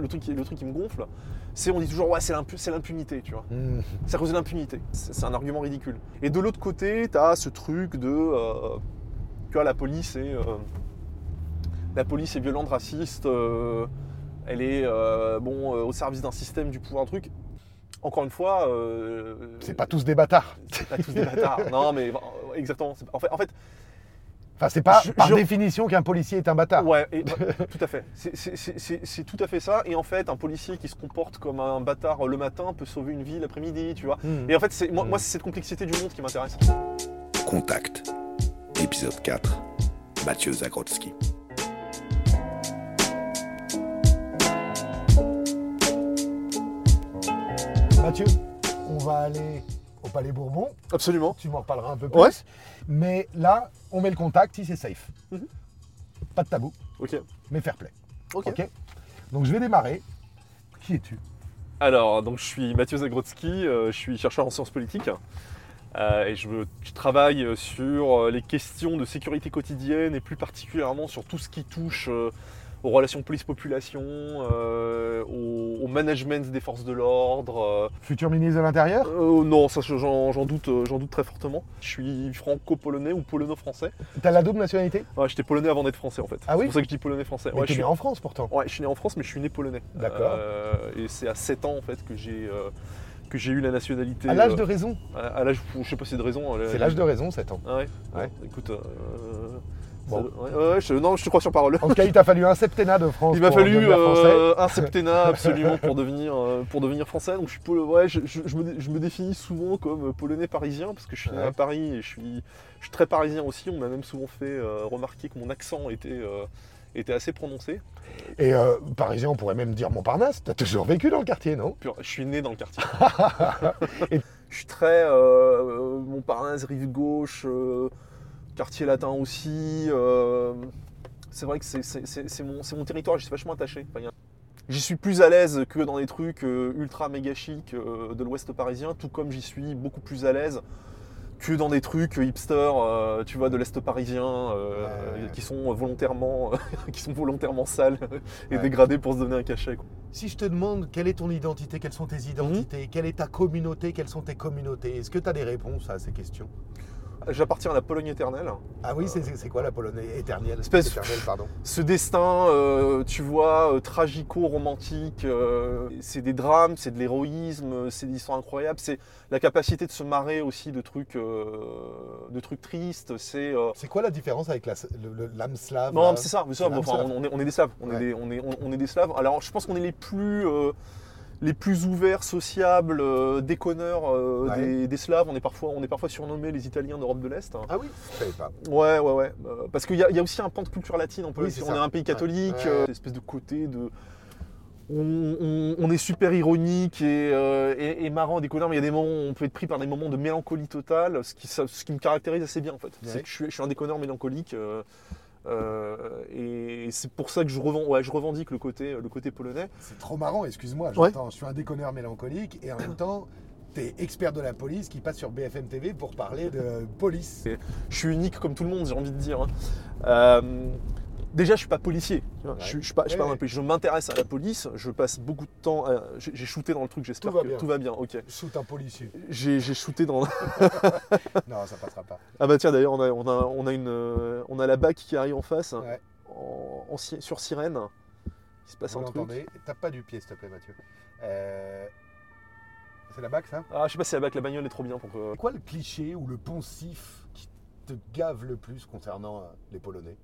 le truc, qui, le truc qui me gonfle, c'est on dit toujours ouais c'est l'impu- c'est l'impunité, tu vois. Mmh. C'est à cause de l'impunité. C'est un argument ridicule. Et de l'autre côté, tu as ce truc de. euh, tu vois, la police est. euh, la police est violente, raciste. euh, elle est bon au service d'un système, du pouvoir, un truc. Encore une fois. C'est pas tous des bâtards. c'est pas tous des bâtards. non, mais exactement. c'est- En fait, en fait Enfin, c'est pas Je- par je- définition qu'un policier est un bâtard. Ouais, et- bah, tout à fait. C'est- tout à fait ça. Et en fait, un policier qui se comporte comme un bâtard le matin peut sauver une vie l'après-midi, tu vois. Mmh. Et en fait, c'est- moi, Mm. moi c'est cette complexité du monde qui m'intéresse. Contact. Épisode 4. Mathieu Zagrodzki. Mathieu, on va aller au Palais Bourbon. Absolument. Tu m'en reparleras un peu plus. Ouais. Mais là, on met le contact, si c'est safe. Mhm. Pas de tabou, Ok. mais fair play. Ok. Donc je vais démarrer. Qui es-tu? Alors, donc je suis Mathieu Zagrodzki, euh, je suis chercheur en sciences politiques. euh, et je, je travaille sur euh, les questions de sécurité quotidienne et plus particulièrement sur tout ce qui touche euh, aux relations police-population, euh, au, au management des forces de l'ordre. euh, Futur ministre de l'Intérieur? Euh, non, ça j'en doute, j'en doute très fortement. Je suis franco-polonais ou polono-français. T'as la double nationalité? Ouais, j'étais polonais avant d'être français en fait. Ah oui C'est pour ça que je dis polonais-français. Ouais, je né suis... en France pourtant. ouais, je suis né en France, mais je suis né polonais. D'accord. Euh, et c'est à 7 ans en fait que j'ai que j'ai eu la nationalité. À l'âge euh, de raison? à, à l'âge, je sais pas si c'est de raison. C'est l'âge de raison, 7 ans. Ah ouais. Ouais. Bon, écoute. euh, Bon. ça- ouais, ouais, je- non, je te crois sur parole. En tout cas, il t'a fallu un septennat de France. Il m'a fallu euh, un septennat absolument pour devenir, euh, pour devenir français. Donc je, suis ouais, je, me, dé- je me définis souvent comme polonais parisien parce que je suis né à Paris et je suis, je suis très parisien aussi. On m'a même souvent fait euh, remarquer que mon accent était, euh, était assez prononcé. Et parisien, on pourrait même dire Montparnasse. T'as toujours vécu dans le quartier, non? Je suis né dans le quartier. Et- je suis très Montparnasse, rive gauche, quartier latin aussi. euh, c'est vrai que c'est mon, territoire, j'y suis vachement attaché. Enfin, a- J'y suis plus à l'aise que dans les trucs euh, ultra méga chic euh, de l'ouest parisien, tout comme j'y suis beaucoup plus à l'aise que dans des trucs hipster, euh, tu vois, de l'est parisien, euh, Ouais. qui sont volontairement, qui sont volontairement sales et Ouais. dégradés pour se donner un cachet. quoi. Si je te demande quelle est ton identité, quelles sont tes identités, quelle est ta communauté, quelles sont tes communautés, est-ce que tu as des réponses à ces questions? J'appartiens à la Pologne éternelle. Ah oui, c'est- quoi la Polonaise éternelle Espèce- Éternelle, pardon. ce destin, euh, tu vois, euh, tragico-romantique, euh, c'est des drames, c'est de l'héroïsme, c'est des histoires incroyables, c'est la capacité de se marrer aussi de trucs, de trucs tristes, c'est... C'est quoi la différence avec l'âme slave non, c'est ça, mais ça, bon, enfin, on, est, on est des slaves, on, Ouais. est des, on, est, on est des slaves. Alors je pense qu'on est les plus... les plus ouverts, sociables, euh, déconneurs euh, Ouais. des, des Slaves, on est, parfois, on est parfois surnommés les Italiens d'Europe de l'Est. Ah oui, je savais pas. Ouais, ouais, ouais. Euh, parce qu'il y, a- il y a aussi un pan de culture latine. On, peut, Oui, c'est on ça. est un pays catholique, Ouais. euh, espèce de côté de. On, on- on est super ironique et, et- et marrant, déconnant, mais il y a des moments où on peut être pris par des moments de mélancolie totale, ce qui, ça- ce qui me caractérise assez bien en fait. Ouais. C'est que je suis, je suis un déconneur mélancolique. Euh, et c'est pour ça que je, revend, ouais, je revendique le côté, le côté polonais. C'est trop marrant, excuse-moi, Ouais. je suis un déconneur mélancolique et en même temps, t'es expert de la police qui passe sur BFM TV pour parler de police. Je suis unique comme tout le monde, j'ai envie de dire. hein. Euh, déjà, je suis pas policier. Ouais. Je, suis- je suis pas, je suis pas Ouais, un policier. Je m'intéresse à la police. Je passe beaucoup de temps. à- J'ai shooté dans le truc. J'espère Tout va que bien. tout va bien. Ok. Shoot un policier. J'ai shooté dans. Non, ça passera pas. ah bah tiens, d'ailleurs, on a, on a, on a une, euh, on a la BAC qui arrive en face, Ouais. en, en si- sur sirène. Il se passe Vous un truc. Tape pas du pied, s'il te plaît, Mathieu. Euh, C'est la bac, ça? Ah, je sais pas si la BAC, la bagnole est trop bien pour que. C'est quoi le cliché ou le poncif qui te gave le plus concernant euh, les Polonais?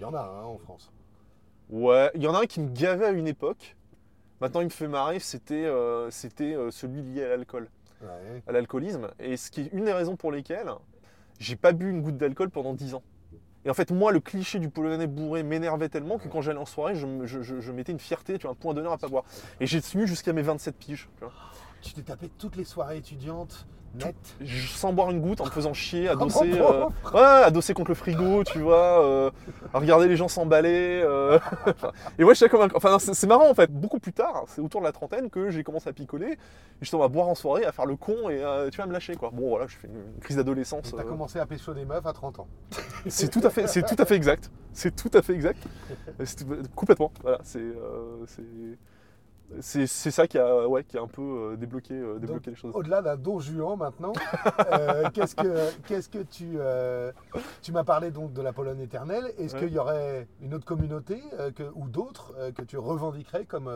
Il y en a un en France. Ouais, il y en a un qui me gavait à une époque. Maintenant, il me fait marrer. C'était, euh, c'était euh, celui lié à l'alcool. Ouais. à l'alcoolisme. Et ce qui est une des raisons pour lesquelles j'ai pas bu une goutte d'alcool pendant 10 ans. Et en fait, moi, le cliché du polonais bourré m'énervait tellement que quand j'allais en soirée, je, me- je- je- je mettais une fierté, tu vois, un point d'honneur à pas boire. Et j'ai tenu jusqu'à mes 27 piges. Tu t'es tapé toutes les soirées étudiantes sans boire une goutte, en me faisant chier, adossé, euh, ouais, adossé contre le frigo, tu vois, euh, à regarder les gens s'emballer. euh, et moi, j'étais comme un... Enfin, c'est marrant, en fait. Beaucoup plus tard, c'est autour de la trentaine que j'ai commencé à picoler. Justement, à boire en soirée, à faire le con et euh, tu vas me lâcher, quoi. Bon, voilà, je fais une, une crise d'adolescence. T'as euh, commencé à pécho des meufs à 30 ans. C'est tout à fait, c'est tout à fait exact. C'est tout à fait exact. Complètement. Voilà, c'est, euh, c'est, ça qui a, ouais, qui a un peu euh, débloqué, euh, débloqué les choses. Au-delà d'un don juan maintenant, euh, qu'est-ce que, qu'est-ce que tu. euh, tu m'as parlé donc de la Pologne éternelle. Est-ce Ouais. qu'il y aurait une autre communauté euh, que- ou d'autres que tu revendiquerais comme,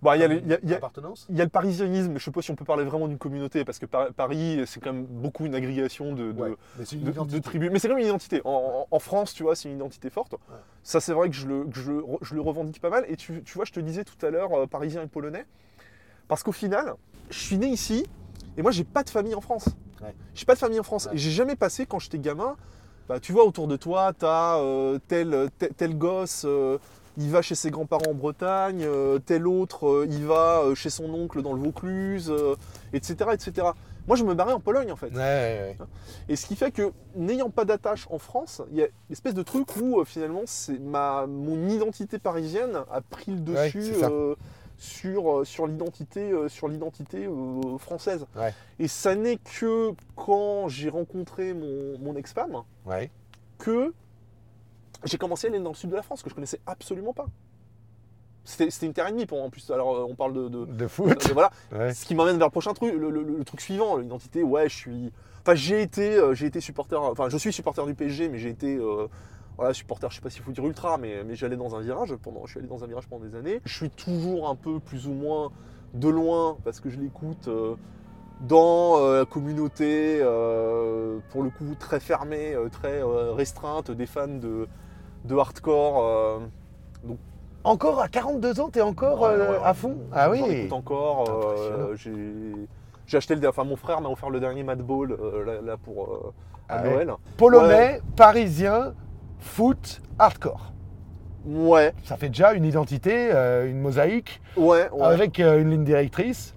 Bon, il y a, les- il y a- il y a- appartenance il y a le parisianisme, mais je sais pas si on peut parler vraiment d'une communauté, parce que Par- Paris, c'est quand même beaucoup une agrégation de, de, Ouais, mais c'est une de- de identité. tribus. Mais c'est quand même une identité. En, France, tu vois, c'est une identité forte. Ça, c'est vrai que je le, que je, le- je le revendique pas mal. Et tu, tu vois, je te disais tout à l'heure, euh, parisien et polonais. Parce qu'au final, je suis né ici, et moi, j'ai pas de famille en France. Ouais. J'ai pas de famille en France. Et j'ai jamais passé, quand j'étais gamin, bah, tu vois, autour de toi, tu as tel, tel, tel gosse. euh, il va chez ses grands-parents en Bretagne, euh, tel autre, euh, il va euh, chez son oncle dans le Vaucluse, etc., etc. Moi, je me barrais en Pologne, en fait. Ouais, ouais, ouais. Et ce qui fait que, n'ayant pas d'attache en France, il y a une espèce de truc où finalement c'est ma, mon identité parisienne a pris le dessus sur, sur l'identité sur l'identité française. Et ça n'est que quand j'ai rencontré mon, mon ex-femme que j'ai commencé à aller dans le sud de la France, que je connaissais absolument pas. C'était une terre et demie pour en plus. Alors euh, on parle de- de, De foot. de- voilà, Ouais. ce qui m'amène vers le prochain truc, le, le- le truc suivant, l'identité. Ouais, je suis. Enfin, j'ai été, euh, j'ai été supporter. Enfin, je suis supporter du PSG, mais j'ai été. euh, voilà, supporter, je sais pas s'il faut dire ultra, mais, mais j'allais dans un virage pendant. Je suis allé dans un virage pendant des années. Je suis toujours un peu plus ou moins de loin parce que je l'écoute. euh, dans la communauté, pour le coup très fermée, très restreinte, des fans de, de hardcore. euh, Encore à 42 ans, t'es encore Ouais, euh, ouais, à fond? Ah oui encore. euh, j'ai acheté le. Enfin, mon frère m'a offert le dernier Madball là, là, pour à Ah. Noël. Polonais, parisien, foot, hardcore. Ouais, Ça fait déjà une identité, euh, une mosaïque, ouais, ouais. avec euh, une ligne directrice.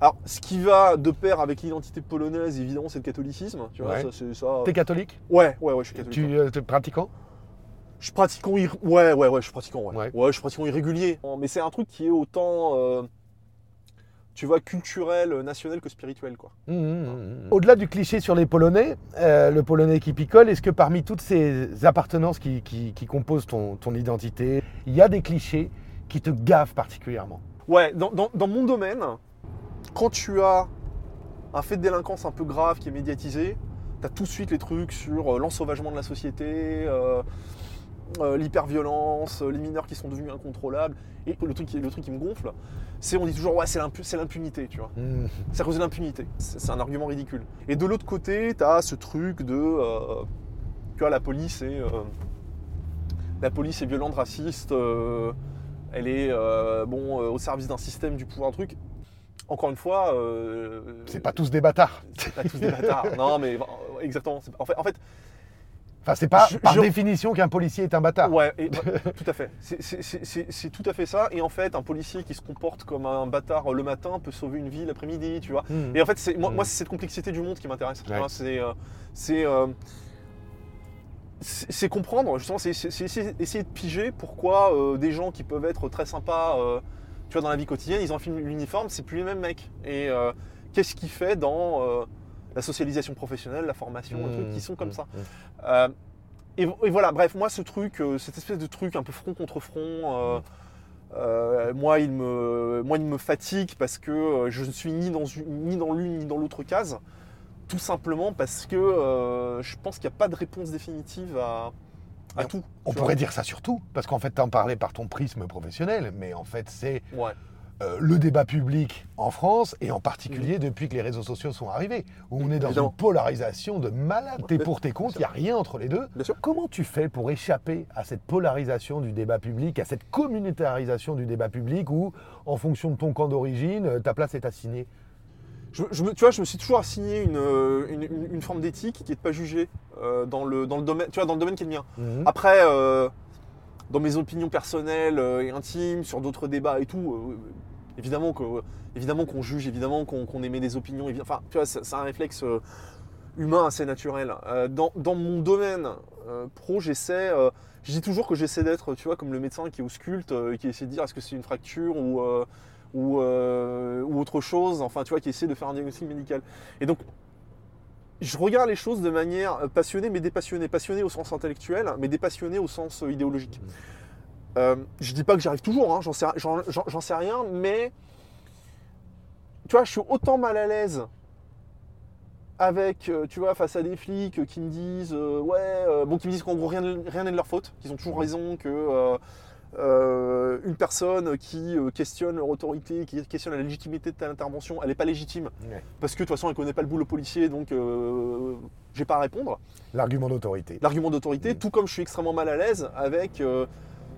Alors, ce qui va de pair avec l'identité polonaise, évidemment, c'est le catholicisme. Tu vois, Ouais. ça, c'est ça. T'es catholique? Ouais, ouais, ouais, je suis catholique. Tu es pratiquant? Je suis pratiquant. ir- Ouais, ouais, ouais, je suis pratiquant. Ouais, Ouais. ouais. je suis pratiquant irrégulier. Mais c'est un truc qui est autant. euh, tu vois, culturel, national que spirituel, quoi. Mmh, mmh, mmh. Au-delà du cliché sur les Polonais, euh, le Polonais qui picole, est-ce que parmi toutes ces appartenances qui, qui- qui composent ton, ton identité, il y a des clichés qui te gavent particulièrement? Ouais, dans, dans- dans mon domaine, quand tu as un fait de délinquance un peu grave qui est médiatisé, tu as tout de suite les trucs sur euh, l'ensauvagement de la société, euh, euh, l'hyperviolence, euh, les mineurs qui sont devenus incontrôlables. Et le truc, qui- le truc qui me gonfle, c'est on dit toujours ouais c'est l'impu- c'est l'impunité, tu vois. Mmh. C'est à cause de l'impunité. C'est un argument ridicule. Et de l'autre côté, tu as ce truc de. euh, tu vois, la police est. euh, la police est violente, raciste. elle est bon, au service d'un système, du pouvoir, un truc. Encore une fois. C'est pas tous des bâtards. c'est pas tous des bâtards. non, mais exactement. c'est- En fait, en fait Enfin, c'est pas Je- par je- définition qu'un policier est un bâtard. Ouais, et- bah, tout à fait. C'est- tout à fait ça. Et en fait, un policier qui se comporte comme un bâtard le matin peut sauver une vie l'après-midi, tu vois. Mmh. Et en fait, c'est, moi, moi, c'est cette complexité du monde qui m'intéresse. Ouais. Hein, c'est, euh, c'est, euh, c'est- comprendre, justement, c'est, essayer, de piger pourquoi euh, des gens qui peuvent être très sympas, tu vois, dans la vie quotidienne, ils ont un film l'uniforme, c'est plus les mêmes mecs. Et qu'est-ce qui fait dans la socialisation professionnelle, la formation, les trucs qui sont comme Mmh. ça. Euh, et, et voilà, bref, moi, ce truc, euh, cette espèce de truc un peu front contre front. euh, moi, il me, moi, il me fatigue parce que je ne suis ni dans, une- ni dans l'une ni dans l'autre case. Tout simplement parce que je pense qu'il n'y a pas de réponse définitive à, à tout. On pourrait dire ça sur tout, parce qu'en fait, t'en parlais par ton prisme professionnel, mais en fait, c'est. Ouais. Euh, le débat public en France, et en particulier depuis que les réseaux sociaux sont arrivés, où on est dans Évidemment. une polarisation de malade. T'es pour, t'es contre, il n'y a rien entre les deux. Bien sûr. Comment tu fais pour échapper à cette polarisation du débat public, à cette communautarisation du débat public, où, en fonction de ton camp d'origine, euh, ta place est assignée? Je, tu vois, je me suis toujours assigné une, euh, une, une- une forme d'éthique qui est de pas juger euh, dans, le, dans, le domaine, tu vois, dans le domaine qui est le mien. Mhm. Après, euh, dans mes opinions personnelles euh, et intimes, sur d'autres débats et tout, euh, Évidemment que- évidemment qu'on juge, évidemment qu'on émet des opinions. Enfin, tu vois, c'est un réflexe euh, humain assez naturel. Euh, dans, mon domaine euh, pro, j'essaie. euh, je dis toujours que j'essaie d'être, tu vois, comme le médecin qui ausculte, euh, qui essaie de dire est-ce que c'est une fracture ou, euh, euh, ou autre chose. Enfin, tu vois, qui essaie de faire un diagnostic médical. Et donc, je regarde les choses de manière euh, passionnée, mais dépassionnée. Passionnée au sens intellectuel, mais dépassionnée au sens euh, idéologique. Euh, je dis pas que j'y arrive toujours, hein, j'en sais, rien, mais tu vois, je suis autant mal à l'aise avec, euh, tu vois, face à des flics qui me disent, euh, ouais, euh, bon, qui me disent qu'en gros rien n'est de leur faute, qu'ils ont toujours raison, que euh, une personne qui euh, questionne leur autorité, qui questionne la légitimité de telle intervention, elle n'est pas légitime Ouais. parce que de toute façon elle connaît pas le boulot policier, donc euh, j'ai pas à répondre. L'argument d'autorité. L'argument d'autorité, Mm. tout comme je suis extrêmement mal à l'aise avec,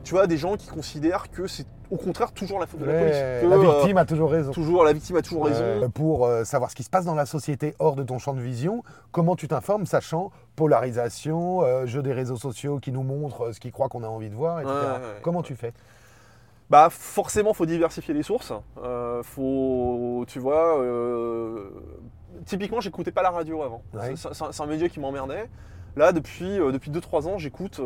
tu vois, des gens qui considèrent que c'est au contraire toujours la faute de la police, que la euh, victime a toujours raison. toujours la victime a toujours raison. Euh, pour euh, savoir ce qui se passe dans la société hors de ton champ de vision, comment tu t'informes, sachant polarisation, euh, jeu des réseaux sociaux qui nous montrent ce qu'ils croient qu'on a envie de voir, etc. Ouais, ouais, ouais. comment tu fais? Bah forcément, faut diversifier les sources. Euh, faut, tu vois, euh, typiquement, j'écoutais pas la radio avant. Ouais. C'est- un média qui m'emmerdait. Là, depuis euh, depuis 2-3 ans, j'écoute.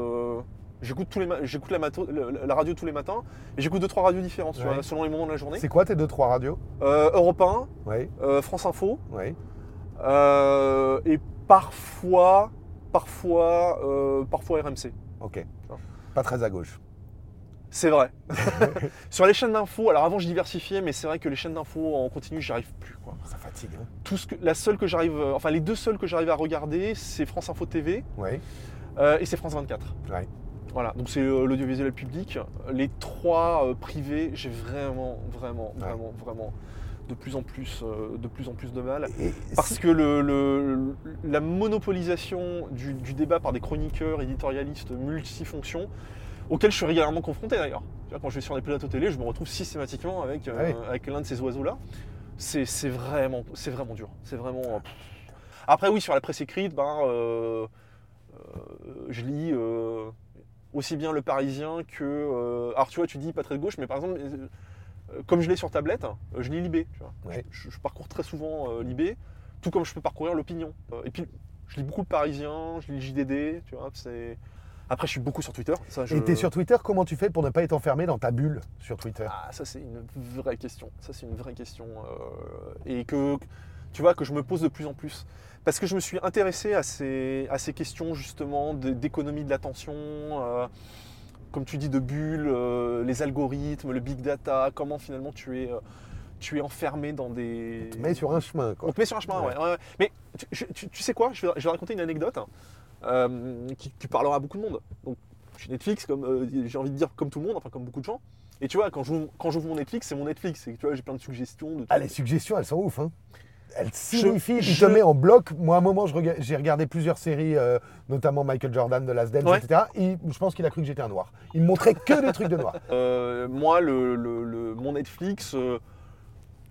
J'écoute tous les j'écoute la, mato- la- la radio tous les matins et j'écoute deux trois radios différentes tu Ouais. vois, selon les moments de la journée. C'est quoi tes deux, trois radios? Euh, Europe 1, Oui, euh, France Info oui. euh, et parfois parfois euh, parfois RMC. Ok. Pas très à gauche. C'est vrai. Sur les chaînes d'infos, alors avant je diversifiais, mais c'est vrai que les chaînes d'infos en continu, j'y arrive plus. Quoi. Ça fatigue. Hein Tout ce que, la seule que j'arrive, enfin les deux seules que j'arrive à regarder, c'est France Info TV euh, et c'est France 24. Ouais. Voilà, donc c'est euh, l'audiovisuel public. Les trois euh, privés, j'ai vraiment, vraiment, Ouais. vraiment, vraiment de plus en plus, euh, de plus en plus de mal. Et Parce que le, le- la monopolisation du, du débat par des chroniqueurs, éditorialistes multifonctions, auxquels je suis régulièrement confronté d'ailleurs. Quand je vais sur des plateaux télé, je me retrouve systématiquement avec, euh, Ah oui. avec l'un de ces oiseaux-là. C'est vraiment, c'est vraiment dur. C'est vraiment. euh. Après, oui, sur la presse écrite, ben, euh, euh, je lis euh, aussi bien Le Parisien que. euh, alors, tu vois, tu dis pas très de gauche, mais par exemple, euh, euh, comme je l'ai sur tablette, je lis Libé. Tu vois. Ouais. Je, je parcours très souvent Libé, tout comme je peux parcourir l'opinion. Et puis, je lis beaucoup le Parisien, je lis le JDD, tu vois. C'est... Après, je suis beaucoup sur Twitter. Ça, je... Et t'es sur Twitter, comment tu fais pour ne pas être enfermé dans ta bulle sur Twitter? Ah, ça, c'est une vraie question. Ça, c'est une vraie question. et que, tu vois, que je me pose de plus en plus. Parce que je me suis intéressé à ces, à ces questions, justement, d'économie de l'attention, euh, comme tu dis, de bulles, euh, les algorithmes, le big data, comment finalement tu es, euh, tu es enfermé dans des. Mais sur un chemin, quoi. On te met sur un chemin, ouais. Ouais. ouais, ouais. Mais tu, je- tu- tu sais quoi? Je vais, je vais raconter une anecdote hein, qui, qui parlera à beaucoup de monde. Donc, chez Netflix, comme j'ai envie de dire comme tout le monde, enfin comme beaucoup de gens. Et tu vois, quand j'ouvre quand j'ouvre mon Netflix, c'est mon Netflix. Et tu vois, j'ai plein de suggestions. De Ah, les suggestions, elles sont ouf. Hein. Elles signifient, il je- te met en bloc. Moi, à un moment, je j'ai regardé plusieurs séries, euh, notamment Michael Jordan de Last Dance, Ouais. etc. Et je pense qu'il a cru que j'étais un noir. Il me montrait que des trucs de noir. Euh, moi, le, le- le- mon Netflix, euh,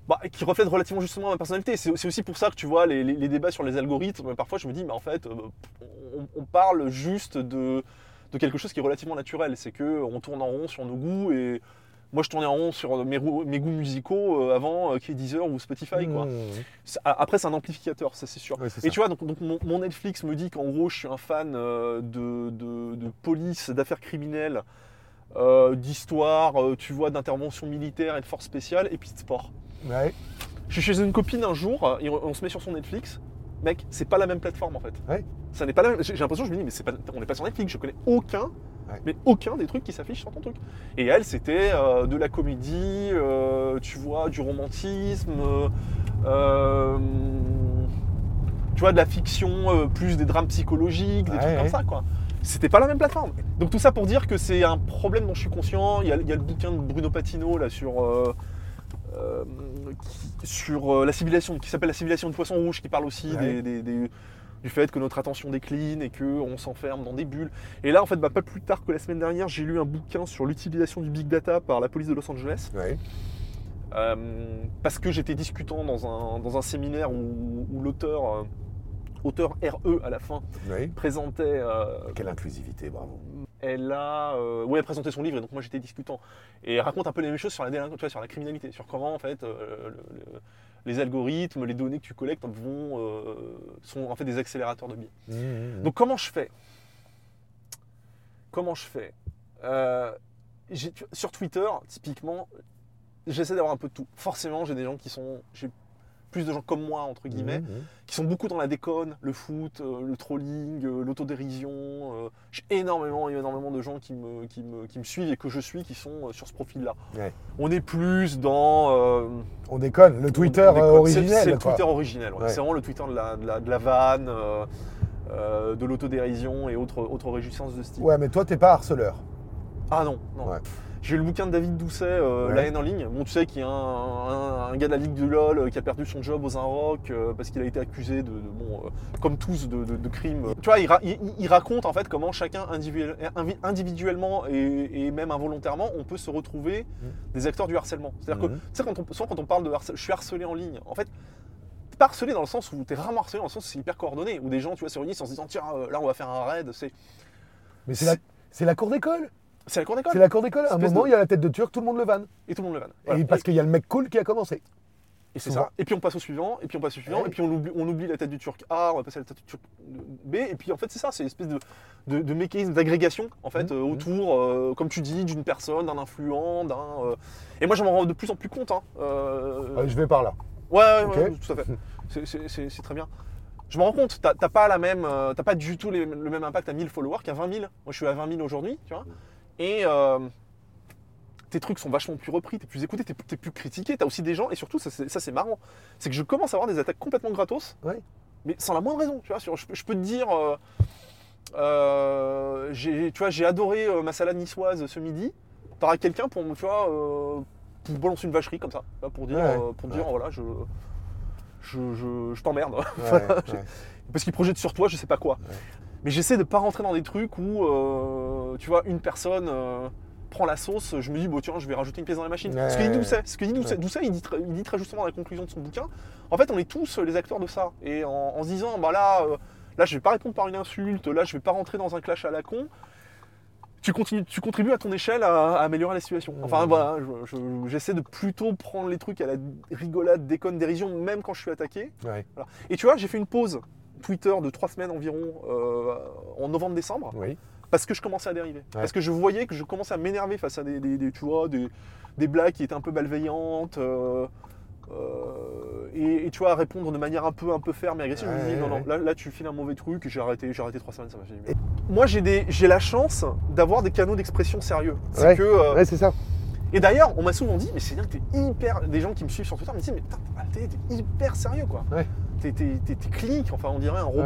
bah, qui reflète relativement justement ma personnalité. C'est aussi pour ça que tu vois les, les- les débats sur les algorithmes. Parfois, je me dis, mais en fait, on, on parle juste de, de quelque chose qui est relativement naturel. C'est que on tourne en rond sur nos goûts et moi, je tournais en rond sur mes, goûts musicaux euh, avant euh, qu'il y ait Deezer ou Spotify. Quoi. Mmh. C'est- Après, c'est un amplificateur, ça c'est sûr. Et ça. tu vois, donc, donc mon, mon Netflix me dit qu'en gros, je suis un fan euh, de, de- de police, d'affaires criminelles, euh, d'histoire, euh, tu vois, d'intervention militaire et de forces spéciales, et puis de sport. Ouais. Je suis chez une copine un jour, euh, et on, on se met sur son Netflix. Mec, c'est pas la même plateforme en fait. Ouais. Ça n'est pas la même. J'ai l'impression, je me dis, mais pas, on n'est pas sur Netflix, je connais aucun. Ouais. Mais aucun des trucs qui s'affichent sur ton truc. Et elle, c'était euh, de la comédie, euh, tu vois, du romantisme, euh, tu vois, de la fiction, plus des drames psychologiques, des Ouais, trucs ouais. comme ça, quoi. C'était pas la même plateforme. Donc tout ça pour dire que c'est un problème dont je suis conscient. Il y a, il y a le bouquin de Bruno Patino là sur qui- sur la civilisation, qui s'appelle La civilisation du poisson rouge, qui parle aussi Ouais. des- des- des- du fait que notre attention décline et qu'on s'enferme dans des bulles. Et là, en fait, bah, pas plus tard que la semaine dernière, j'ai lu un bouquin sur l'utilisation du big data par la police de Los Angeles. Ouais. Euh, parce que j'étais discutant dans un, dans un séminaire où, où l'auteur, euh, auteur RE à la fin, présentait euh, Quelle inclusivité, bravo. elle a, ouais, elle présentait son livre et donc moi j'étais discutant. Et elle raconte un peu les mêmes choses sur la tu vois, sur la criminalité, sur comment en fait le- le- les algorithmes, les données que tu collectes vont, euh, sont en fait des accélérateurs de biais. Mmh, Donc comment je fais? Comment je fais? Euh, Sur Twitter, typiquement, j'essaie d'avoir un peu de tout. Forcément, j'ai des gens qui sont, j'ai plus de gens comme moi entre guillemets, Mmh, qui sont beaucoup dans la déconne, le foot, euh, le trolling, euh, l'autodérision. euh, j'ai énormément, énormément de gens qui me, qui, me, qui me suivent et que je suis qui sont sur ce profil-là. Ouais. On est plus dans. On déconne, le Twitter on déconne. euh, C'est- originel. C'est le. Twitter originel. ouais. Ouais. C'est vraiment le Twitter de la, de la, de la vanne, de l'autodérision et autres, autres réjouissances de style. Ouais, mais toi, t'es pas harceleur. Ah non, non. J'ai lu le bouquin de David Doucet, euh, Ouais. La haine en ligne. Bon, tu sais qu'il y a un, un- un gars de la Ligue du LOL euh, qui a perdu son job aux Inrock euh, parce qu'il a été accusé de, de- bon, euh, comme tous, de, de- de crimes. Tu vois, il, ra- il- il raconte en fait comment chacun individuel- individuellement et, et même involontairement, on peut se retrouver Mm. des acteurs du harcèlement. C'est-à-dire que, Mhm. tu sais, quand on, souvent quand on parle de harcèlement, je suis harcelé en ligne. En fait, pas harcelé dans le sens où t'es rarement harcelé dans le sens où c'est hyper coordonné. Où des gens, tu vois, se réunissent en se disant tiens, là on va faire un raid. C'est Mais c'est la, c'est la cour d'école. C'est la cour d'école. C'est la cour d'école. À un Espèce moment, de- il y a la tête de turc, tout le monde le vanne. Et tout le monde le vanne. Et parce qu'il y a le mec cool qui a commencé. Et c'est Souvent. ça. Et puis on passe au suivant, et puis on passe au suivant, Ouais. et puis on oublie, on oublie la tête du turc A, on va passer à la tête du turc B, et puis en fait c'est ça, c'est une espèce de, de, de mécanisme d'agrégation en fait Mhm. euh, autour, euh, comme tu dis, d'une personne, d'un influent, d'un. euh, Et moi je m'en rends de plus en plus compte. hein. Euh, Allez, je vais par là. Ouais, ouais, Ok. ouais, tout à fait. C'est- C'est c'est- c'est très bien. Je me rends compte, t'as t'as pas la même, euh, t'as pas du tout les- le même impact à 1000 followers qu'à 20 000. Moi, je suis à 20 000 aujourd'hui, tu vois. Et euh, tes trucs sont vachement plus repris, t'es plus écouté, t'es plus critiqué. T'as aussi des gens, et surtout, ça c'est marrant, c'est que je commence à avoir des attaques complètement gratos, Ouais. mais sans la moindre raison. Tu vois, sur- je, peux- je peux te dire, euh, euh, j'ai- tu vois, j'ai adoré ma salade niçoise ce midi. T'auras quelqu'un pour, me- tu vois, pour balancer une vacherie comme ça, pour dire, Ouais, pour ouais. dire, voilà, je, je, je, je t'emmerde. Ouais, Voilà, ouais. parce qu'il projette sur toi je sais pas quoi. Ouais. Mais j'essaie de pas rentrer dans des trucs où, euh, tu vois, une personne euh, prend la sauce, je me dis, bon tiens, je vais rajouter une pièce dans la machine. Ouais. Ce que dit Doucet, ce que dit Doucet, Ouais. Doucet, il dit, très, il dit très justement dans la conclusion de son bouquin, en fait, on est tous les acteurs de ça. Et en, en se disant, bah là, euh, là, je vais pas répondre par une insulte, là, je vais pas rentrer dans un clash à la con. Tu, continues, tu contribues à ton échelle à, à améliorer la situation. Enfin voilà, je- je- j'essaie de plutôt prendre les trucs à la rigolade, déconne, dérision, même quand je suis attaqué. Et tu vois, j'ai fait une pause Twitter de trois semaines environ euh, en novembre-décembre Oui. Parce que je commençais à dériver. Parce que je voyais que je commençais à m'énerver face à des, des- des- tu vois, des, des blagues qui étaient un peu malveillantes. euh, euh, et, et tu vois, à répondre de manière un peu, un peu ferme et agressive. je me dis, non, non, là, là, tu files un mauvais truc. et J'ai arrêté, j'ai arrêté trois semaines, ça m'a fait du bien. Moi, j'ai des- j'ai la chance d'avoir des canaux d'expression sérieux. C'est Ouais. que. euh, Ouais, c'est ça. et d'ailleurs, on m'a souvent dit, mais c'est bien que t'es hyper. Des gens qui me suivent sur Twitter me disent, mais putain, t'es t'es hyper sérieux quoi. Ouais. T'es clinique, enfin on dirait un robot.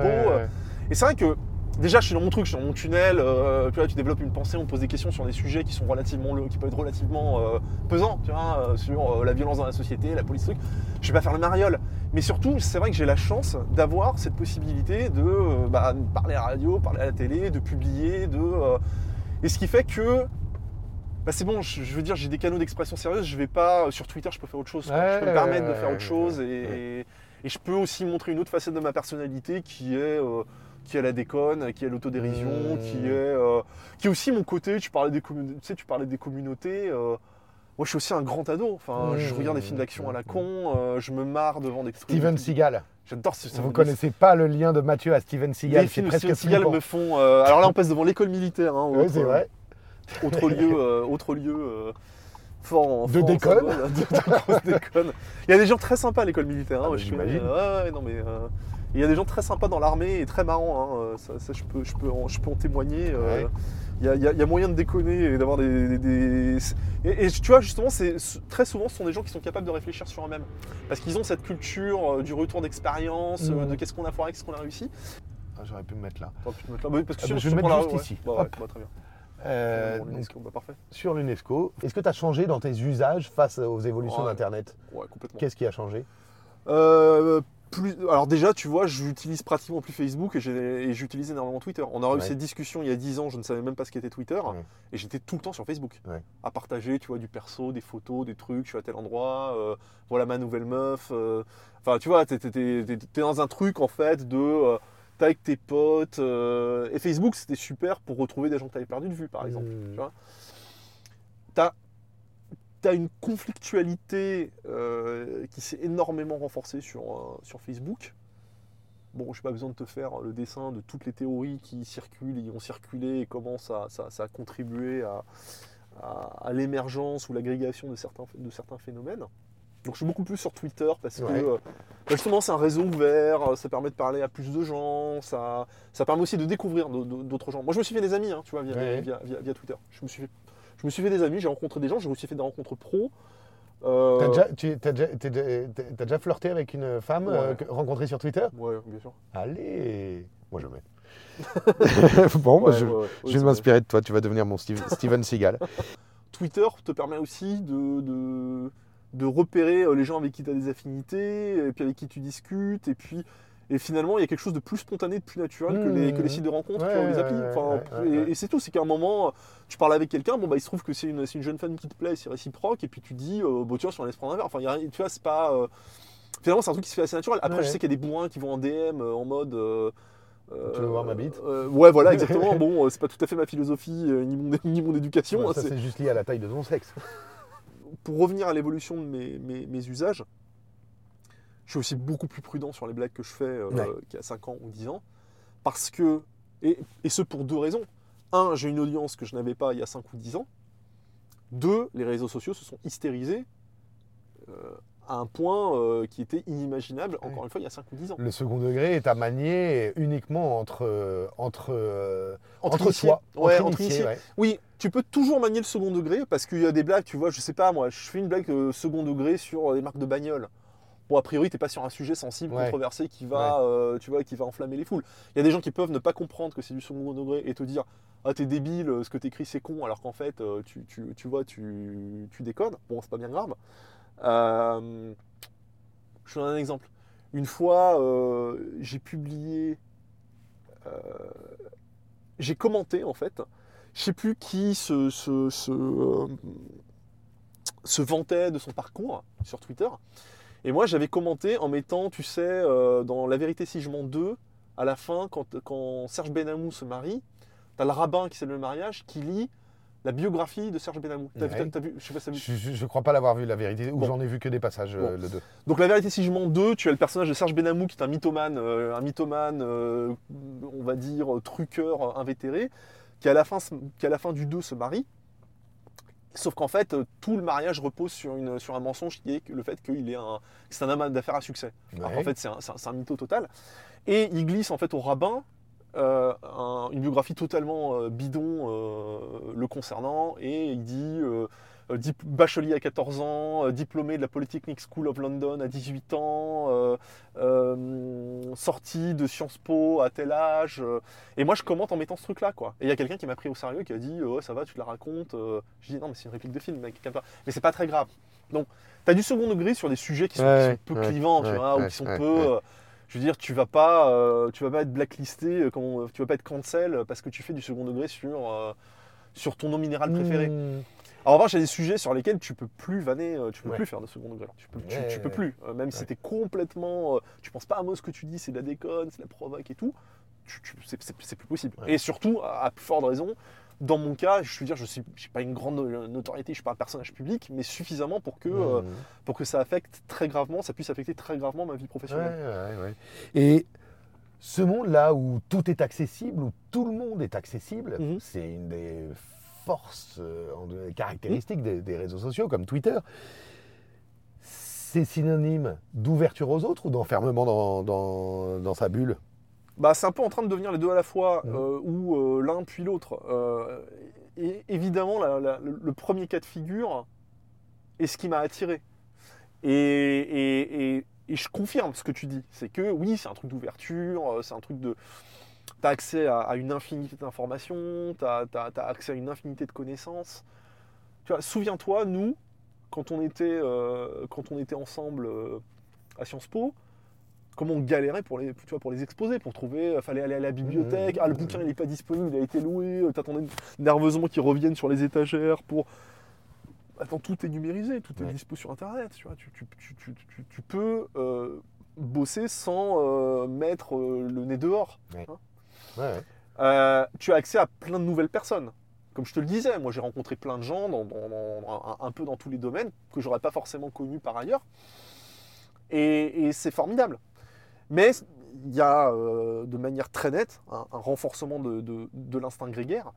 Et c'est vrai que déjà, je suis dans mon truc, je suis dans mon tunnel. euh, tu développes une pensée, on pose des questions sur des sujets qui sont relativement, qui peuvent être relativement euh, pesants, tu vois, euh, sur la violence dans la société, la police, truc. Je vais pas faire le mariole. Mais surtout, c'est vrai que j'ai la chance d'avoir cette possibilité de bah, parler à la radio, parler à la télé, de publier, de. et ce qui fait que. Bah c'est bon, je, veux dire, j'ai des canaux d'expression sérieuse, je vais pas. Sur Twitter, je peux faire autre chose. je peux me permettre de faire autre chose et je peux aussi montrer une autre facette de ma personnalité qui est. euh, qui est la déconne, qui est l'autodérision, Mmh. qui est euh, qui est aussi mon côté. Tu parlais des communautés, tu sais, tu parlais des communautés. euh, moi, je suis aussi un grand ado. Enfin, Mmh. je regarde des films d'action à la con. euh, je me marre devant des trucs. Steven Seagal. J'adore ce. Vous connaissez pas le lien de Mathieu à Steven Seagal, Les c'est films de presque Steven Seagal me font. euh, alors là, on passe devant l'école militaire. Hein, c'est vrai. autre lieu, euh, autre lieu euh, fort en De fort en déconne. symbole, de, de grosse déconne. Il y a des gens très sympas à l'école militaire. hein, Ah, moi, je fais- j'imagine. ouais, ouais, non mais. euh, il y a des gens très sympas dans l'armée et très marrants. hein, euh, ça, ça, je, peux, je, peux en, je peux en témoigner. euh, Ouais. Il y, a, il y moyen de déconner et d'avoir des. des- des- Et, et tu vois, justement, c'est très souvent, ce sont des gens qui sont capables de réfléchir sur eux-mêmes. Parce qu'ils ont cette culture euh, du retour d'expérience, de qu'est-ce qu'on a foiré, qu'est-ce qu'on a réussi. Ah, J'aurais pu me mettre là. Mettre. Bah oui, parce que Ah, bah, je vais prends mettre juste ici. Bah, ouais, bah, très bien. Euh, donc, parfait. sur l'UNESCO, est-ce que tu as changé dans tes usages face aux évolutions Ouais. d'Internet? Ouais, complètement. Qu'est-ce qui a changé? Euh, plus, alors déjà, tu vois, j'utilise pratiquement plus Facebook et j'utilise énormément Twitter. On a eu cette discussion il y a 10 ans, je ne savais même pas ce qu'était Twitter, Ouais. et j'étais tout le temps sur Facebook, Ouais. à partager, tu vois, du perso, des photos, des trucs, je suis à tel endroit, euh, voilà ma nouvelle meuf. euh, Enfin, tu vois, t'es dans un truc en fait de... euh, t'es avec tes potes. euh, et Facebook, c'était super pour retrouver des gens que t'avais perdu de vue, par exemple. Mm. Tu vois T'as as une conflictualité euh, qui s'est énormément renforcée sur, euh, sur Facebook. Bon, j'ai pas besoin de te faire le dessin de toutes les théories qui circulent, y ont circulé et comment ça, ça- ça a contribué à, à- à l'émergence ou l'agrégation de certains, de certains phénomènes. Donc je suis beaucoup plus sur Twitter parce que Ouais. euh, bah, justement c'est un réseau ouvert, ça permet de parler à plus de gens, ça, ça permet aussi de découvrir d'au- d'au- d'autres gens. Moi je me suis fait des amis, hein, tu vois, via, Ouais. via, via- via Twitter. Je me, suis fait, je me suis fait des amis, j'ai rencontré des gens, j'ai aussi fait des rencontres pro. Euh, T'as déjà, tu- t'as déjà- t'es déjà- t'as- t'as déjà flirté avec une femme Ouais. euh, que- rencontrée sur Twitter? Ouais, bien sûr. Allez Moi, je mets. bon, bah, Ouais, je, ouais, ouais, je vais vrai. m'inspirer de toi. Tu vas devenir mon Steve- Steven Seagal. Twitter te permet aussi de, de, de repérer euh, les gens avec qui tu as des affinités, et puis avec qui tu discutes, et puis et finalement il y a quelque chose de plus spontané, de plus naturel que, les, que les sites de rencontres, Ouais, les applis. ouais, Enfin, ouais, ouais, et c'est tout, c'est qu'à un moment, tu parles avec quelqu'un, bon bah il se trouve que c'est une, jeune femme qui te plaît, c'est réciproque, et puis tu dis, euh, bon tu vois, si on laisse prendre un verre, enfin y a tu vois, c'est pas. euh, Finalement, c'est un truc qui se fait assez naturel. Après, je sais qu'il y a des bourrins qui vont en DM euh, en mode. euh, Tu veux voir ma bite Ouais, voilà, exactement. bon, c'est pas tout à fait ma philosophie, ni, mon, ni mon éducation. Ouais, hein, ça, c'est- c'est juste lié à la taille de ton sexe. pour revenir à l'évolution de mes, mes- mes usages, je suis aussi beaucoup plus prudent sur les blagues que je fais euh, Ouais. qu'il y a 5 ans ou 10 ans. Parce que, et, et ce pour deux raisons. Un, j'ai une audience que je n'avais pas il y a 5 ou 10 ans. Deux, les réseaux sociaux se sont hystérisés euh, à un point euh, qui était inimaginable, encore Ouais. une fois, il y a 5 ou 10 ans. Le second degré est à manier uniquement entre, entre, entre, soi. Ouais, entre entre initiés, initiés. ouais. Oui, tu peux toujours manier le second degré parce qu'il y a des blagues, tu vois, je sais pas, moi, je fais une blague second degré sur les marques de bagnole. Bon, a priori, t'es pas sur un sujet sensible, Ouais. controversé qui va, euh, tu vois, qui va enflammer les foules. Il y a des gens qui peuvent ne pas comprendre que c'est du second degré et te dire Ah, t'es débile, ce que t'écris c'est con, alors qu'en fait, euh, tu, tu- tu vois, tu, tu déconnes. Bon, c'est pas bien grave. Euh, je te donne un exemple. Une fois, euh, j'ai publié. euh, j'ai commenté en fait. Je sais plus qui se, se, se, euh, se vantait de son parcours sur Twitter. Et moi, j'avais commenté en mettant, tu sais, euh, dans La vérité si je mens 2, à la fin, quand, quand Serge Benamou se marie, t'as le rabbin qui célèbre le mariage qui lit la biographie de Serge Benamou. T'as vu- Ouais. t'as- t'as vu, je sais pas si t'as vu. Je, je, je crois pas l'avoir vu la vérité, ou Bon. j'en ai vu que des passages, euh, le 2. Donc la vérité si je mens 2, tu as le personnage de Serge Benamou qui est un mythomane, euh, un mythomane, euh, on va dire, truqueur invétéré, qui à la fin, qui à la fin du 2 se marie. Sauf qu'en fait, euh, tout le mariage repose sur, une, sur un mensonge qui est que- le fait qu'il est un, c'est un homme d'affaires à succès. Alors qu'en fait, c'est un, mytho total. Et il glisse en fait au rabbin euh, un- une biographie totalement euh, bidon euh, le concernant. Et il dit bachelier à 14 ans, euh, diplômé de la Polytechnic School of London à 18 ans, euh, euh, sorti de Sciences Po à tel âge. euh. et moi, je commente en mettant ce truc-là. quoi. Et il y a quelqu'un qui m'a pris au sérieux qui a dit Ouais, ça va, tu te la racontes. euh. Je dis Non, mais c'est une réplique de film, mec. calme-toi. Mais c'est pas très grave. Donc, tu as du second degré sur des sujets qui sont, Ouais, qui sont peu ouais, clivants, tu ouais, vois, ou qui sont ouais, peu. ouais. euh, je veux dire, tu vas pas, euh, tu vas pas être blacklisté, euh, comme- tu vas pas être cancel parce que tu fais du second degré sur, euh, sur ton eau minérale préféré. Mmh. En revanche, il y a des sujets sur lesquels tu peux plus vanner, euh, tu peux Ouais. plus faire de second degré. Tu peux, tu, Ouais, tu peux plus. Euh, même si c'était complètement, euh, tu penses pas à moi ce que tu dis, c'est de la déconne, c'est de la provoque et tout. c'est- plus possible. Et surtout, à, à plus forte raison, dans mon cas, je veux dire, je suis, j'ai pas une grande no- notoriété, je suis pas un personnage public, mais suffisamment pour que, euh, Mmh. pour que ça affecte très gravement, ça puisse affecter très gravement ma vie professionnelle. ouais, ouais. Et ce monde-là où tout est accessible, où tout le monde est accessible, Mhm. c'est une des forces, euh, des caractéristiques des, réseaux sociaux comme Twitter. C'est synonyme d'ouverture aux autres ou d'enfermement dans, dans- dans sa bulle? Bah, c'est un peu en train de devenir les deux à la fois, Mhm. euh, ou euh, l'un puis l'autre. Euh, et évidemment, la- la- le premier cas de figure est ce qui m'a attiré. Et, et- et- et je confirme ce que tu dis. C'est que oui, c'est un truc d'ouverture, c'est un truc de. Tu as accès à, à une infinité d'informations, tu as, accès à une infinité de connaissances. Tu vois, souviens-toi, nous, quand on était, euh, quand on était ensemble euh, à Sciences Po, comment on galérait pour les, tu vois, pour les exposer, pour trouver, il fallait aller à la bibliothèque, Mmh. ah le bouquin il n'est pas disponible, il a été loué, euh, t'attendais nerveusement qu'il revienne sur les étagères pour... Attends, tout est numérisé, tout est Ouais. dispo sur internet, tu vois, tu, tu- tu- tu- tu- tu peux... euh, bosser sans euh, mettre euh, le nez dehors. Ouais. hein. Euh, tu as accès à plein de nouvelles personnes. Comme je te le disais, moi j'ai rencontré plein de gens dans, un, peu dans tous les domaines que j'aurais pas forcément connus par ailleurs. Et, c'est formidable. Mais il y a euh, de manière très nette un, renforcement de, l'instinct grégaire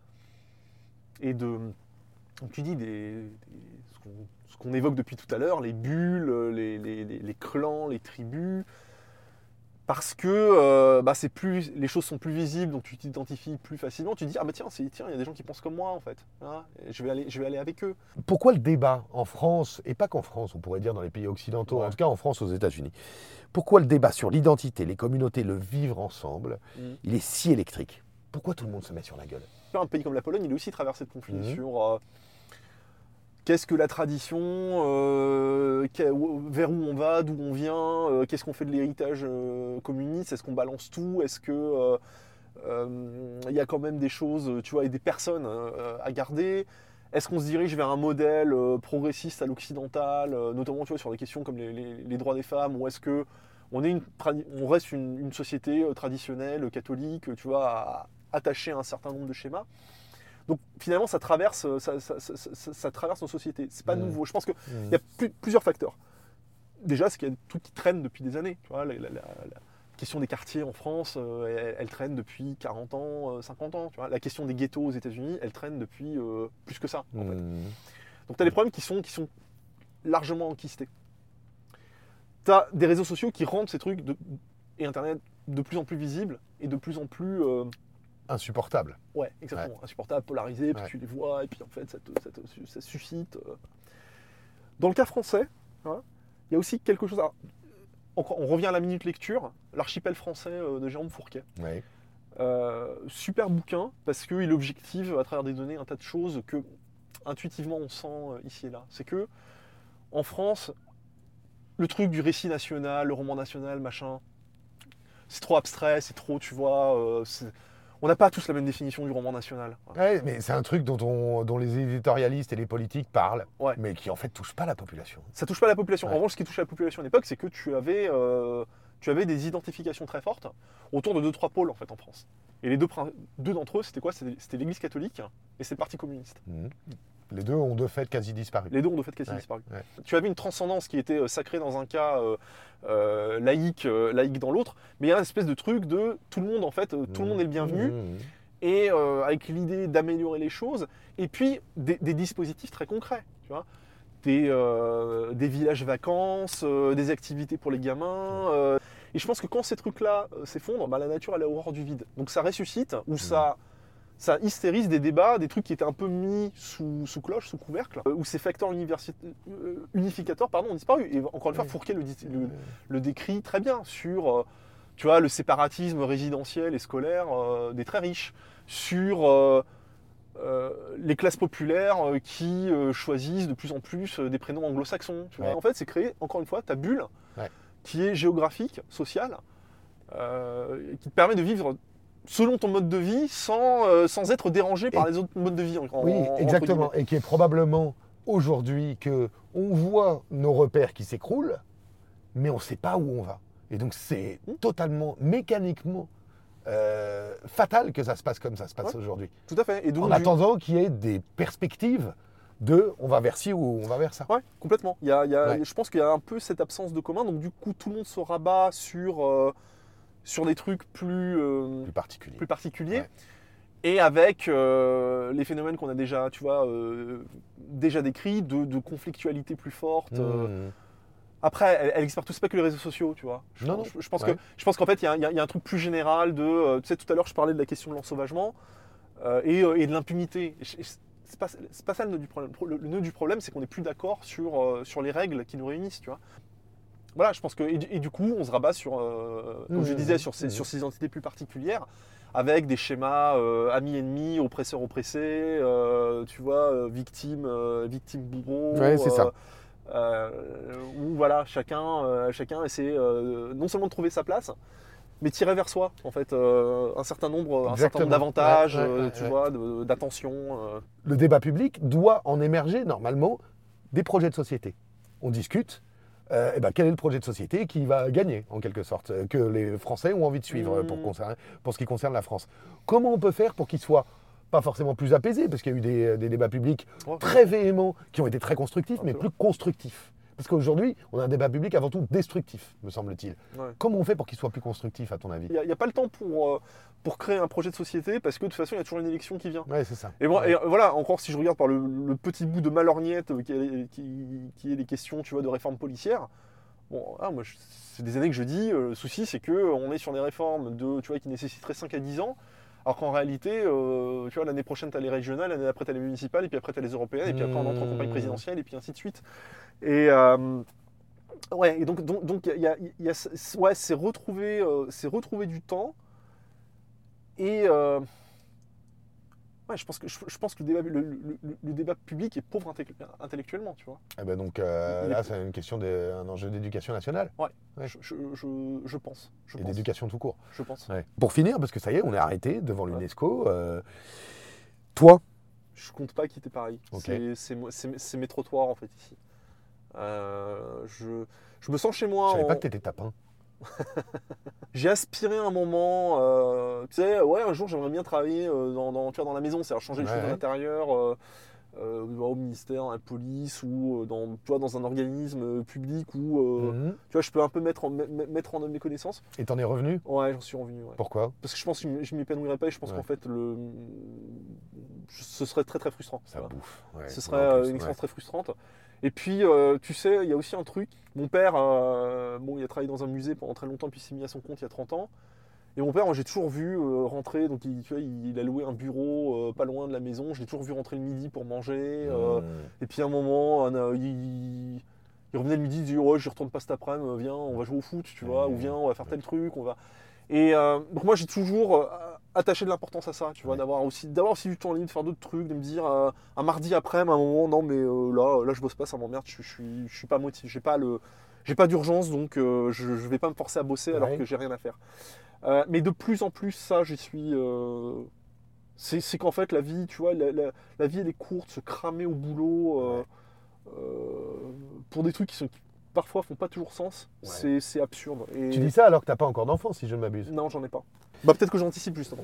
et de, tu dis, ce qu'on- évoque depuis tout à l'heure, les bulles, les, les- les- les clans, les tribus, parce que euh, bah, c'est plus, les choses sont plus visibles, donc tu t'identifies plus facilement. Tu te dis ah bah tiens, c'est- tiens, il y a des gens qui pensent comme moi en fait. Hein, je vais aller, je vais aller avec eux. Pourquoi le débat en France, et pas qu'en France, on pourrait dire dans les pays occidentaux, Ouais. en tout cas en France, aux États-Unis, pourquoi le débat sur l'identité, les communautés, le vivre ensemble, Mm. il est si électrique? Pourquoi tout le monde se met sur la gueule? Un pays comme la Pologne, il est aussi traversé de conflits Mhm. sur euh, qu'est-ce que la tradition, euh, vers où on va, d'où on vient, euh, qu'est-ce qu'on fait de l'héritage euh, communiste, est-ce qu'on balance tout, est-ce que euh, euh, il y a quand même des choses, tu vois, et des personnes à garder. Est-ce qu'on se dirige vers un modèle progressiste à l'occidental, notamment sur des questions comme les, droits des femmes, ou est-ce que on, reste une, société traditionnelle, catholique, tu vois, attachée à un certain nombre de schémas Donc finalement, ça traverse, euh, ça, ça- ça- ça- ça traverse nos sociétés. C'est pas nouveau. Je pense qu'il y a plus- plusieurs facteurs. Déjà, c'est qu'il y a des trucs qui traînent depuis des années. Tu vois, la, la- la- la question des quartiers en France, euh, elle, elle traîne depuis 40 ans, euh, 50 ans. Tu vois. La question des ghettos aux États-Unis, elle traîne depuis euh, plus que ça. en fait. Donc tu as des problèmes qui sont, qui sont largement enquistés. Tu as des réseaux sociaux qui rendent ces trucs de- et Internet de plus en plus visibles et de plus en plus, euh, Insupportable. ouais, exactement, insupportables, polarisés, puis Ouais. tu les vois, et puis en fait ça, te- ça te- ça suscite. euh. Dans le cas français, hein, il y a aussi quelque chose. on revient à la minute lecture, l'archipel français euh, de Jérôme Fourquet. Ouais. Euh, super bouquin parce qu'il objective à travers des données un tas de choses que intuitivement on sent ici et là. C'est que en France, le truc du récit national, le roman national, machin, c'est trop abstrait, c'est trop, tu vois, c'est- on n'a pas tous la même définition du roman national. Ouais, mais c'est un truc dont, on- dont les éditorialistes et les politiques parlent, Ouais. mais qui en fait touche pas la population. Ça touche pas la population. Ouais. En revanche, ce qui touchait la population à l'époque, c'est que tu avais, euh, tu avais des identifications très fortes autour de deux trois pôles en fait en France. Et les deux, d'entre eux, c'était quoi? C'était l'Église catholique et c'est le Parti communiste. Mm. Les deux ont de fait quasi disparu. Les deux ont de fait quasi Ouais, disparu. ouais. Tu avais une transcendance qui était euh, sacrée dans un cas, euh, euh, laïque, euh, laïque dans l'autre, mais il y a une espèce de truc de tout le monde en fait, tout le monde est le bienvenu, Mm. et euh, avec l'idée d'améliorer les choses, et puis des, des dispositifs très concrets, tu vois. Des, des villages vacances, des activités pour les gamins. et je pense que quand ces trucs-là s'effondrent, bah, la nature elle est horreur du vide. Donc ça ressuscite, ou ça, ça hystérise des débats, des trucs qui étaient un peu mis sous, sous cloche, sous couvercle, euh, où ces facteurs euh, unificateurs pardon, ont disparu. Et encore une fois. Fourquet le, dit- le- le décrit très bien sur euh, tu vois, le séparatisme résidentiel et scolaire euh, des très riches, sur les classes populaires qui choisissent de plus en plus des prénoms anglo-saxons. Ouais. En fait, c'est créer, encore une fois, ta bulle Ouais. qui est géographique, sociale, qui te permet de vivre selon ton mode de vie sans, euh, sans être dérangé par Et- les autres modes de vie. en- Oui, exactement. Et qui est probablement aujourd'hui que on voit nos repères qui s'écroulent, mais on ne sait pas où on va. Et donc c'est Hmm. totalement mécaniquement euh, fatal que ça se passe comme ça se passe Ouais. aujourd'hui. Tout à fait. Et donc, En attendant qu'il y ait des perspectives de on va vers ci ou on va vers ça. Ouais, complètement. Il y a, il y a- Ouais. Je pense qu'il y a un peu cette absence de commun, donc du coup tout le monde se rabat sur, euh, sur des trucs plus, euh, Plus particulier. plus particuliers. Ouais. Et avec euh, les phénomènes qu'on a déjà, tu vois, euh, déjà décrits, de, de conflictualité plus forte. Mmh. Après, elle, elle partout, c'est pas que les réseaux sociaux, tu vois. Je, Non, non. je- je pense Ouais. que je pense qu'en fait, il y, a un- il y a- il y a un truc plus général de. tu sais, tout à l'heure, je parlais de la question de l'ensauvagement et, et de l'impunité. C'est pas, pas ça le nœud du problème. Le, le nœud du problème, c'est qu'on n'est plus d'accord sur, sur les règles qui nous réunissent, tu vois. Voilà, je pense que. Et, du- et du coup, on se rabat sur, euh, comme je Mhm. disais, sur ces, sur ces identités plus particulières, avec des schémas euh, amis-ennemis, oppresseurs-oppressés, euh, tu vois, euh, victime, euh, victime bourreau. Ouais, c'est ça. euh, où voilà, chacun, euh, chacun essaie euh, non seulement de trouver sa place, mais tirer vers soi, en fait, euh, un certain nombre, un certain nombre d'avantages, Ouais, ouais, euh, ouais, tu vois, d'attention. euh. le débat public doit en émerger normalement des projets de société. On discute, euh, eh ben, quel est le projet de société qui va gagner, en quelque sorte, euh, que les Français ont envie de suivre euh, pour, Mmh. pour ce qui concerne la France? Comment on peut faire pour qu'il soit pas forcément plus apaisé, parce qu'il y a eu des, des débats publics très véhéments, qui ont été très constructifs, mais plus constructifs Parce qu'aujourd'hui, on a un débat public avant tout destructif, me semble-t-il. Ouais. Comment on fait pour qu'il soit plus constructif, à ton avis? Il n'y a, pas le temps pour, euh, pour créer un projet de société parce que de toute façon, il y a toujours une élection qui vient. Ouais, c'est ça. Et, moi, Ouais. et, voilà, encore si je regarde par le, le petit bout de malorgnette euh, qui est, qui, qui est les questions tu vois, de réforme policière, bon, ah, moi, c'est des années que je dis, euh, le souci c'est qu'on est sur des réformes de, tu vois, qui nécessiteraient 5 à 10 ans, alors qu'en réalité, euh, tu vois, l'année prochaine tu as les régionales, l'année d'après tu as les municipales, et puis après tu as les européennes, et puis après on entre en campagne Mmh. présidentielle, et puis ainsi de suite. Et, euh, ouais, et donc donc donc, y a, y ouais, c'est retrouver, euh, c'est retrouver du temps, et... Ouais, je pense que, je, je pense que le, débat, le, le- le- le débat public est pauvre intellec- intellectuellement, tu vois. Eh ben donc euh, là, c'est une question d'un enjeu d'éducation nationale Ouais. Je, je, je- je pense. Et d'éducation tout court. Je pense. Pour finir, parce que ça y est, on est arrêté devant Ouais. l'UNESCO. euh, toi, Je compte pas quitter Paris. C'est- mes trottoirs, en fait, ici. Euh, je, je me sens chez moi. je savais en- pas que t'étais tapin. J'ai aspiré un moment, euh, tu sais, ouais, un jour j'aimerais bien travailler euh, dans, dans, tu vois, dans la maison, c'est-à-dire changer les Ouais, choses ouais. l'intérieur, euh, euh, au ministère, à la police ou dans, tu vois, dans un organisme public où Mhm. tu vois, je peux un peu mettre en, me- me- mettre en œuvre mes connaissances. Et t'en es revenu? Ouais, j'en suis revenu. ouais. Pourquoi? Parce que je pense que je m'épanouirais pas et je pense Ouais. qu'en fait, le... ce serait très très frustrant. Ça bouffe. Ce serait plus, une expérience très frustrante. Et puis, euh, tu sais, il y a aussi un truc. Mon père, euh, bon, il a travaillé dans un musée pendant très longtemps, puis il s'est mis à son compte il y a 30 ans. Et mon père, moi, j'ai toujours vu euh, rentrer, donc il, tu vois, il, a loué un bureau euh, pas loin de la maison. Je l'ai toujours vu rentrer le midi pour manger. euh, Mhm. et puis à un moment, un, il, il revenait le midi, il disait Ouais, je retourne pas cet après-midi, viens, on va jouer au foot, tu vois, ou viens, on va faire tel truc, on va. Et donc moi, j'ai toujours attaché de l'importance à ça, tu vois, Ouais. d'avoir aussi, d'avoir aussi du temps libre, de faire d'autres trucs, de me dire euh, un mardi après, à un moment, non, mais euh, là, là, je bosse pas, ça m'emmerde, je, je suis, je suis pas motivé, j'ai pas le. J'ai pas d'urgence, donc euh, je, je vais pas me forcer à bosser alors Ouais. que j'ai rien à faire. Mais de plus en plus, ça, j'y suis. c'est qu'en fait, la vie, tu vois, la, la- la vie, elle est courte, se cramer au boulot pour des trucs qui, sont, parfois font pas toujours sens, Ouais. c'est- c'est absurde. Et Tu dis ça alors que t'as pas encore d'enfant, si je ne m'abuse. Non, j'en ai pas. Bah, peut-être que j'anticipe justement.